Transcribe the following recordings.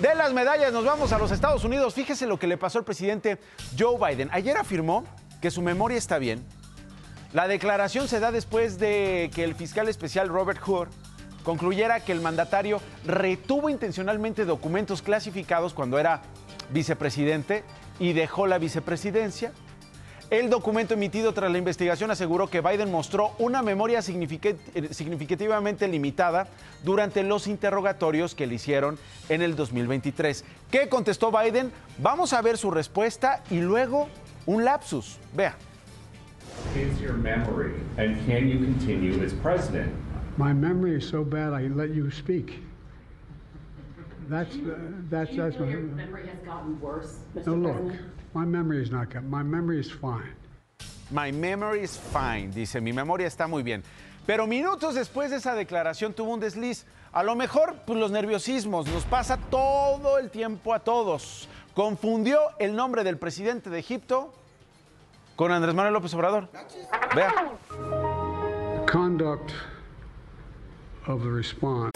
De las medallas nos vamos a los Estados Unidos. Fíjese lo que le pasó al presidente Joe Biden. Ayer afirmó que su memoria está bien. La declaración se da después de que el fiscal especial Robert Hur concluyera que el mandatario retuvo intencionalmente documentos clasificados cuando era vicepresidente y dejó la vicepresidencia. El documento emitido tras la investigación aseguró que Biden mostró una memoria significativamente limitada durante los interrogatorios que le hicieron en el 2023. ¿Qué contestó Biden? Vamos a ver su respuesta y luego un lapsus. Vea. Is your memory and can you continue as president? My memory is so bad I let you speak. That's uh, that's that's my, memory has gotten worse, Mr. no look. President? My memory is not good. My memory is fine. My memory is fine, dice, mi memoria está muy bien. Pero minutos después de esa declaración tuvo un desliz. A lo mejor, pues los nerviosismos nos pasa todo el tiempo a todos. Confundió el nombre del presidente de Egipto con Andrés Manuel López Obrador. Vea. The conduct of the response.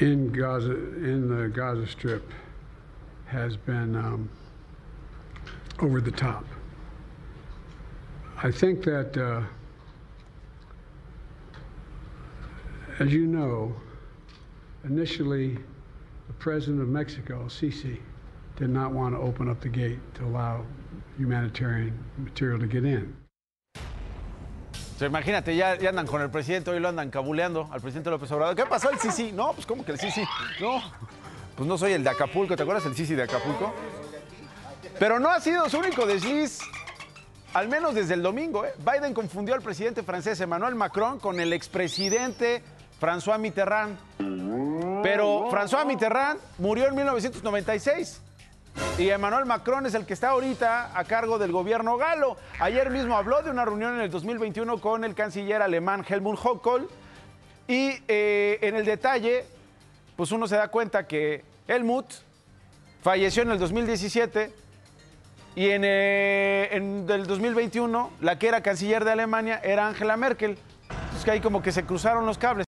In Gaza, in the Gaza Strip, has been um, over the top. I think that, uh, as you know, initially, the president of Mexico, Sisi, did not want to open up the gate to allow humanitarian material to get in. O sea, imagínate, ya, andan con el presidente, hoy lo andan cabuleando al presidente López Obrador. ¿Qué pasó el Sisi? No, pues ¿cómo que el Sisi? No, pues no soy el de Acapulco, ¿te acuerdas el Sisi de Acapulco? Pero no ha sido su único desliz, al menos desde el domingo. ¿eh? Biden confundió al presidente francés Emmanuel Macron con el expresidente François Mitterrand. Pero François Mitterrand murió en 1996. Y Emmanuel Macron es el que está ahorita a cargo del gobierno galo. Ayer mismo habló de una reunión en el 2021 con el canciller alemán Helmut Kohl. Y eh, en el detalle, pues uno se da cuenta que Helmut falleció en el 2017 y en, eh, en el 2021 la que era canciller de Alemania era Angela Merkel. Entonces que ahí como que se cruzaron los cables.